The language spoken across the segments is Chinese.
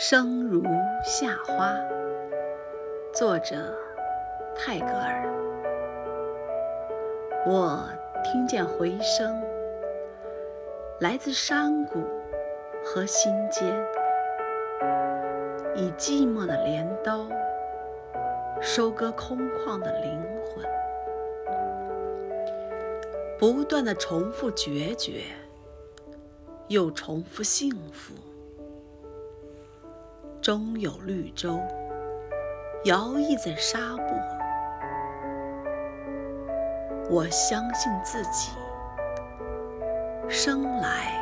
生如夏花，作者泰戈尔。我听见回声，来自山谷和心间，以寂寞的镰刀收割空旷的灵魂，不断的重复决绝，又重复幸福。终有绿洲摇曳在沙漠。我相信自己，生来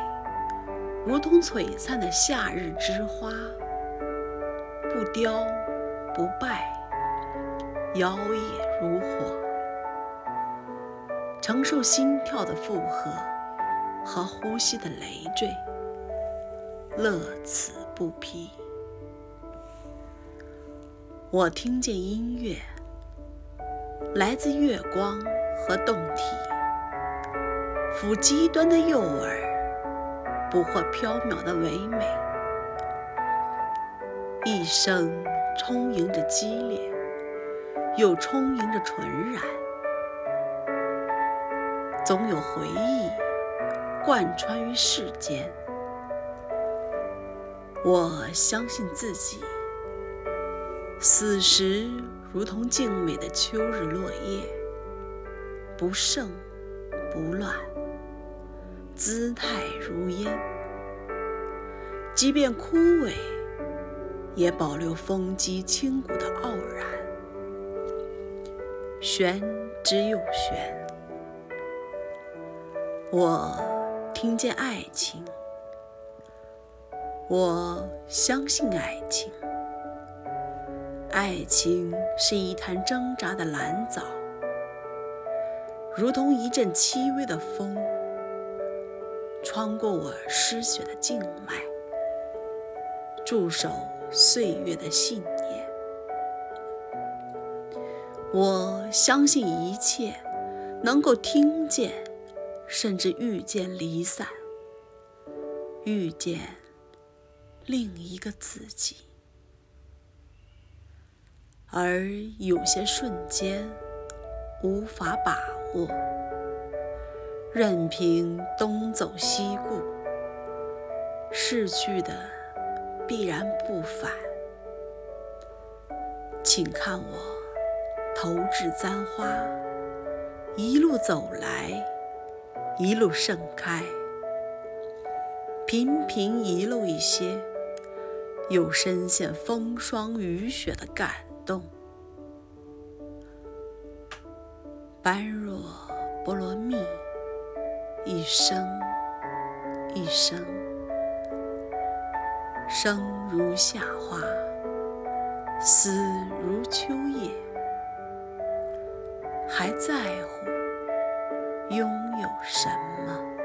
如同璀璨的夏日之花，不凋不败，摇曳如火，承受心跳的负荷和呼吸的累赘，乐此不疲。我听见音乐，来自月光和洞体，抚极端的诱饵，捕获缥缈的唯美。一生充盈着激烈，又充盈着纯然，总有回忆贯穿于世间。我相信自己。死时如同静美的秋日落叶，不盛不乱，姿态如烟。即便枯萎，也保留风肌清骨的傲然。玄之又玄，我听见爱情，我相信爱情。爱情是一潭挣扎的蓝藻，如同一阵轻微的风，穿过我失血的静脉，驻守岁月的信念。我相信一切能够听见，甚至遇见离散，遇见另一个自己。而有些瞬间无法把握，任凭东走西顾，逝去的必然不返。请看我投掷簪花，一路走来，一路盛开，频频遗漏一些，又深陷风霜雨雪的感。动，般若波罗蜜，一生一生，生如夏花，死如秋叶，还在乎拥有什么？